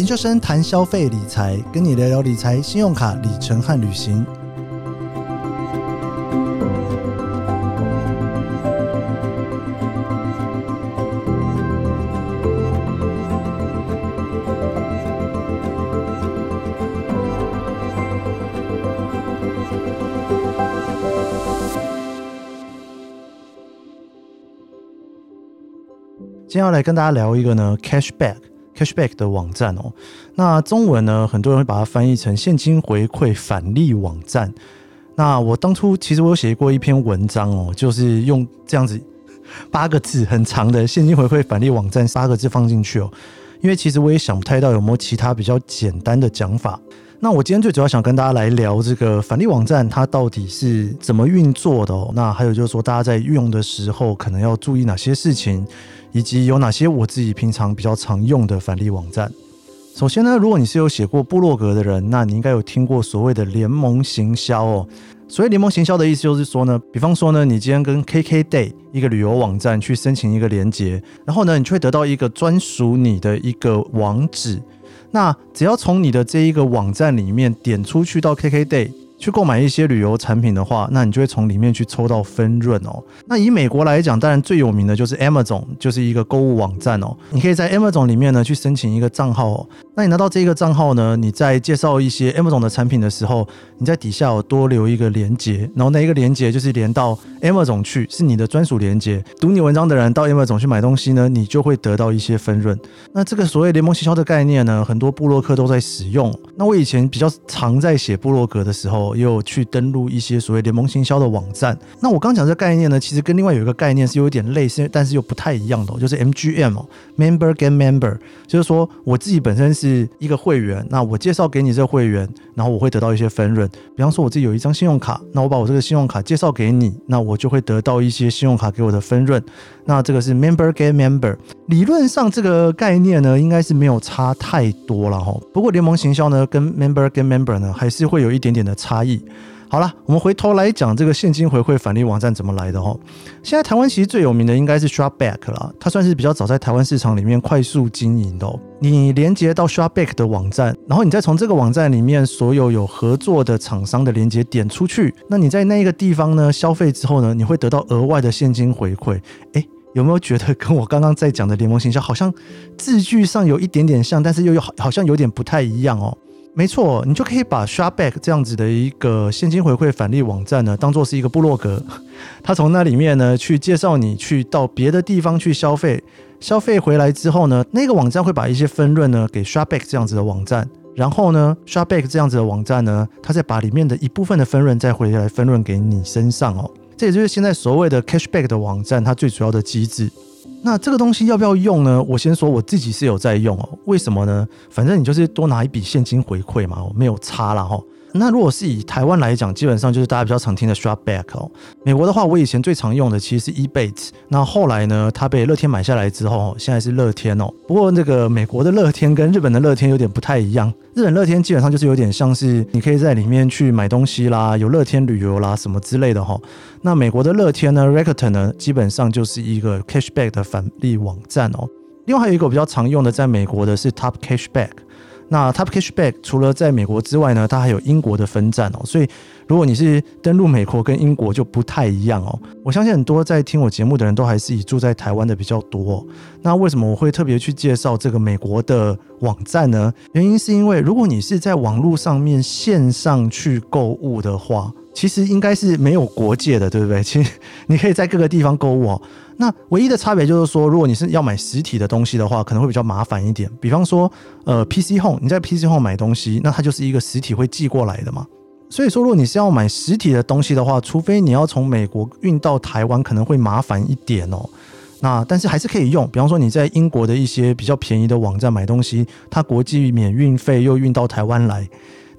研究生谈消费理财，跟你聊聊理财、信用卡、里程和旅行。今天要来跟大家聊一个呢，cashback cashback 的网站哦。那中文呢，很多人会把它翻译成现金回馈返利网站。那我当初其实我有写过一篇文章哦，就是用这样子 八个字很长的现金回馈返利网站八个字放进去哦。因为其实我也想不太到有没有其他比较简单的讲法。那我今天最主要想跟大家来聊这个返利网站，它到底是怎么运作的哦。那还有就是说，大家在运用的时候可能要注意哪些事情。以及有哪些我自己平常比较常用的返利网站？首先呢，如果你是有写过部落格的人，那你应该有听过所谓的联盟行销哦。所谓联盟行销的意思就是说呢，比方说呢，你今天跟 KKday 一个旅游网站去申请一个连接，然后呢，你就会得到一个专属你的一个网址。那只要从你的这一个网站里面点出去到 KKday。去购买一些旅游产品的话，那你就会从里面去抽到分润哦。那以美国来讲，当然最有名的就是 Amazon，就是一个购物网站哦。你可以在 Amazon 里面呢去申请一个账号哦。那你拿到这个账号呢，你在介绍一些 Amazon 的产品的时候，你在底下有多留一个连接，然后那一个连接就是连到 Amazon 去，是你的专属连接。读你文章的人到 Amazon 去买东西呢，你就会得到一些分润。那这个所谓联盟营销的概念呢，很多部落客都在使用。那我以前比较常在写部落格的时候。也有去登录一些所谓联盟行销的网站。那我刚讲这概念呢，其实跟另外有一个概念是有点类似，但是又不太一样的，就是 MGM，Member Get Member，就是说我自己本身是是一个会员，那我介绍给你这个会员，然后我会得到一些分润。比方说我自己有一张信用卡，那我把我这个信用卡介绍给你，那我就会得到一些信用卡给我的分润。那这个是 Member Get Member，理论上这个概念呢，应该是没有差太多了哈。不过联盟行销呢，跟 Member Get Member 呢，还是会有一点点的差异。好了，我们回头来讲这个现金回馈返利网站怎么来的哦。现在台湾其实最有名的应该是 Shopback 了，它算是比较早在台湾市场里面快速经营的。哦你连接到 Shopback 的网站，然后你再从这个网站里面所有有合作的厂商的连接点出去，那你在那个地方呢消费之后呢，你会得到额外的现金回馈。诶，有没有觉得跟我刚刚在讲的联盟行销好像字句上有一点点像，但是又有好像有点不太一样哦？没错，你就可以把 Shopback 这样子的一个现金回馈返利网站呢，当做是一个部落格。他从那里面呢，去介绍你去到别的地方去消费，消费回来之后呢，那个网站会把一些分润呢给 Shopback 这样子的网站，然后呢，Shopback 这样子的网站呢，它再把里面的一部分的分润再回来分润给你身上哦。这也就是现在所谓的 Cashback 的网站，它最主要的机制。那这个东西要不要用呢？我先说我自己是有在用哦。为什么呢？反正你就是多拿一笔现金回馈嘛，我没有差了哈。那如果是以台湾来讲，基本上就是大家比较常听的 Shopback 哦。美国的话，我以前最常用的其实是 eBay，那后来呢，它被乐天买下来之后，现在是乐天哦。不过那个美国的乐天跟日本的乐天有点不太一样，日本乐天基本上就是有点像是你可以在里面去买东西啦，有乐天旅游啦什么之类的哈。那美国的乐天呢，Rakuten 呢，基本上就是一个 Cashback 的返利网站哦。另外还有一个我比较常用的，在美国的是 Top Cashback。那 Top Cashback 除了在美国之外呢，它还有英国的分站哦。所以如果你是登陆美国跟英国就不太一样哦。我相信很多在听我节目的人都还是以住在台湾的比较多。那为什么我会特别去介绍这个美国的网站呢？原因是因为如果你是在网络上面线上去购物的话，其实应该是没有国界的，对不对？其实你可以在各个地方购物哦。那唯一的差别就是说，如果你是要买实体的东西的话，可能会比较麻烦一点。比方说，呃，PC Home，你在 PC Home 买东西，那它就是一个实体会寄过来的嘛。所以说，如果你是要买实体的东西的话，除非你要从美国运到台湾，可能会麻烦一点哦。那但是还是可以用。比方说，你在英国的一些比较便宜的网站买东西，它国际免运费又运到台湾来，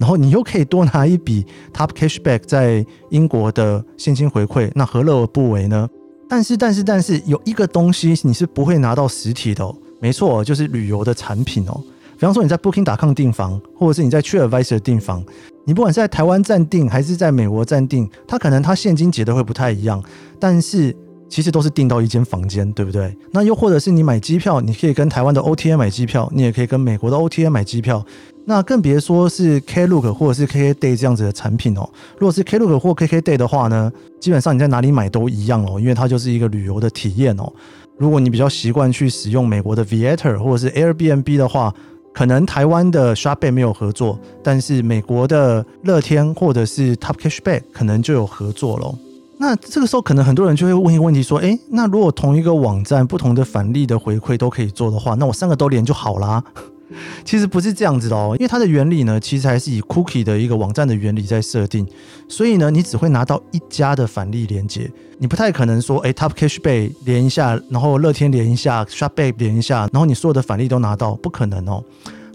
然后你又可以多拿一笔 Top Cashback 在英国的现金回馈，那何乐而不为呢？但是，但是，但是，有一个东西你是不会拿到实体的，没错，就是旅游的产品哦。比方说你在 Booking.com 订房，或者是你在 TripAdvisor 订房，你不管是在台湾暂订还是在美国暂订，它可能它现金结的会不太一样，但是其实都是订到一间房间，对不对？那又或者是你买机票，你可以跟台湾的 OTA 买机票，你也可以跟美国的 OTA 买机票。那更别说是 Klook 或者是 KKday 这样子的产品哦。如果是 Klook 或 KKday 的话呢，基本上你在哪里买都一样哦，因为它就是一个旅游的体验哦。如果你比较习惯去使用美国的 Viator 或者是 Airbnb 的话，可能台湾的 s h o p b a y 没有合作，但是美国的乐天或者是 Top Cashback 可能就有合作喽。那这个时候，可能很多人就会问一个问题：说，诶，那如果同一个网站不同的返利的回馈都可以做的话，那我三个都连就好啦。其实不是这样子的哦，因为它的原理呢，其实还是以 cookie 的一个网站的原理在设定，所以呢，你只会拿到一家的返利连接，你不太可能说，诶 t o p Cashback 连一下，然后乐天连一下，Shopback 连一下，然后你所有的返利都拿到，不可能哦。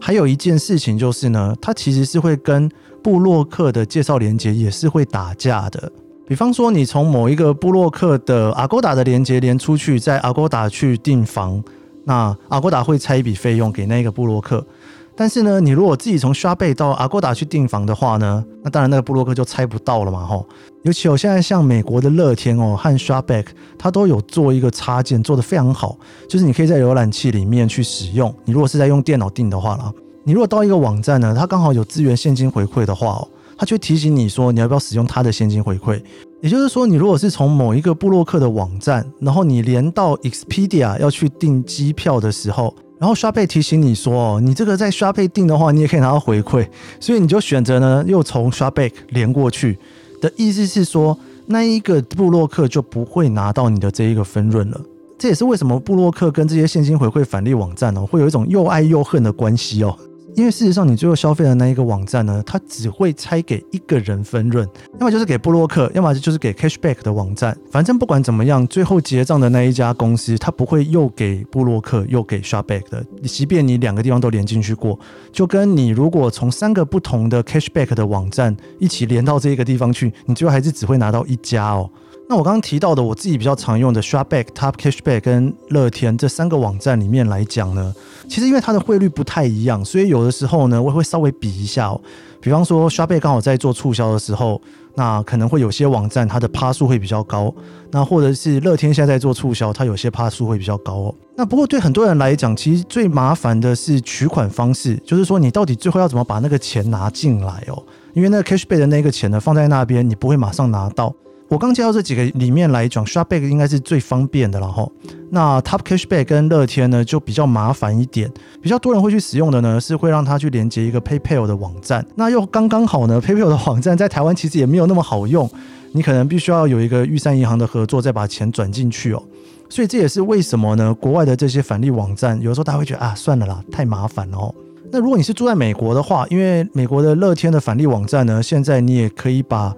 还有一件事情就是呢，它其实是会跟布洛克的介绍连接也是会打架的。比方说，你从某一个布洛克的阿勾达的连接连出去，在阿勾达去订房，那阿勾达会拆一笔费用给那个布洛克。但是呢，你如果自己从刷贝到阿勾达去订房的话呢，那当然那个布洛克就拆不到了嘛，吼。尤其我现在像美国的乐天哦和刷贝，它都有做一个插件，做的非常好，就是你可以在浏览器里面去使用。你如果是在用电脑订的话啦，你如果到一个网站呢，它刚好有资源现金回馈的话哦。他就提醒你说，你要不要使用他的现金回馈？也就是说，你如果是从某一个布洛克的网站，然后你连到 Expedia 要去订机票的时候，然后刷贝提醒你说，你这个在刷贝订的话，你也可以拿到回馈，所以你就选择呢，又从刷贝连过去。的意思是说，那一个布洛克就不会拿到你的这一个分润了。这也是为什么布洛克跟这些现金回馈返利网站呢，会有一种又爱又恨的关系哦。因为事实上，你最后消费的那一个网站呢，它只会拆给一个人分润，要么就是给布洛克，要么就是给 Cashback 的网站。反正不管怎么样，最后结账的那一家公司，它不会又给布洛克又给 Shopback 的。即便你两个地方都连进去过，就跟你如果从三个不同的 Cashback 的网站一起连到这一个地方去，你最后还是只会拿到一家哦。那我刚刚提到的，我自己比较常用的 Shopback、Top Cashback 跟乐天这三个网站里面来讲呢，其实因为它的汇率不太一样，所以有的时候呢，我会稍微比一下哦。比方说，Shopback 刚好在做促销的时候，那可能会有些网站它的趴数会比较高；那或者是乐天现在在做促销，它有些趴数会比较高哦。那不过对很多人来讲，其实最麻烦的是取款方式，就是说你到底最后要怎么把那个钱拿进来哦？因为那个 Cashback 的那个钱呢，放在那边，你不会马上拿到。我刚介绍这几个里面来讲，Shopback 应该是最方便的了哈。那 Top Cashback 跟乐天呢就比较麻烦一点，比较多人会去使用的呢是会让它去连接一个 PayPal 的网站。那又刚刚好呢，PayPal 的网站在台湾其实也没有那么好用，你可能必须要有一个玉山银行的合作，再把钱转进去哦。所以这也是为什么呢？国外的这些返利网站，有时候大家会觉得啊，算了啦，太麻烦了哦。那如果你是住在美国的话，因为美国的乐天的返利网站呢，现在你也可以把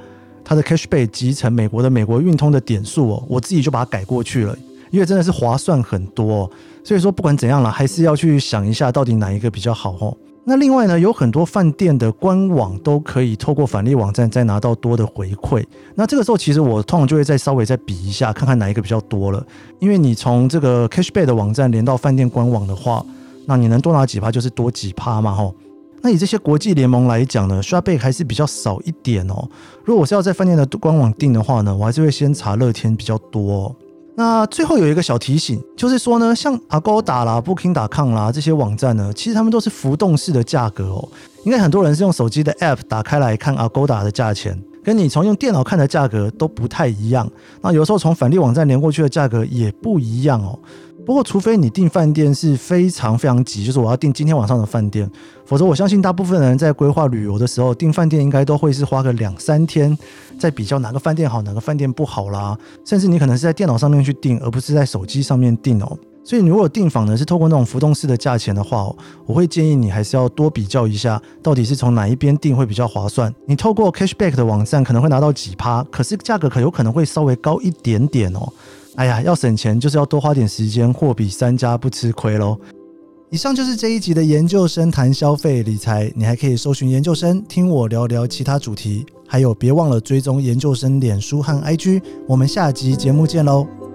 它的 Cashback 集成美国的美国运通的点数哦，我自己就把它改过去了，因为真的是划算很多。哦所以说不管怎样了，还是要去想一下到底哪一个比较好哦。那另外呢，有很多饭店的官网都可以透过返利网站再拿到多的回馈。那这个时候其实我通常就会再稍微再比一下，看看哪一个比较多了。因为你从这个 Cashback 的网站连到饭店官网的话，那你能多拿几趴就是多几趴嘛吼。那以这些国际联盟来讲呢，Shopee 还是比较少一点哦。如果我是要在饭店的官网订的话呢，我还是会先查乐天比较多。哦那最后有一个小提醒，就是说呢，像 Agoda 啦、Booking.com 啦这些网站呢，其实他们都是浮动式的价格哦。应该很多人是用手机的 App 打开来看 Agoda 的价钱，跟你从用电脑看的价格都不太一样。那有时候从返利网站连过去的价格也不一样哦。不过，除非你订饭店是非常非常急，就是我要订今天晚上的饭店，否则我相信大部分人在规划旅游的时候订饭店，应该都会是花个两三天，在比较哪个饭店好，哪个饭店不好啦。甚至你可能是在电脑上面去订，而不是在手机上面订哦。所以，你如果订房呢是透过那种浮动式的价钱的话，我会建议你还是要多比较一下，到底是从哪一边订会比较划算。你透过 Cashback 的网站可能会拿到几趴，可是价格可有可能会稍微高一点点哦。哎呀，要省钱就是要多花点时间，货比三家不吃亏喽。以上就是这一集的研究生谈消费理财，你还可以搜寻研究生听我聊聊其他主题，还有别忘了追踪研究生脸书和 IG。我们下集节目见喽。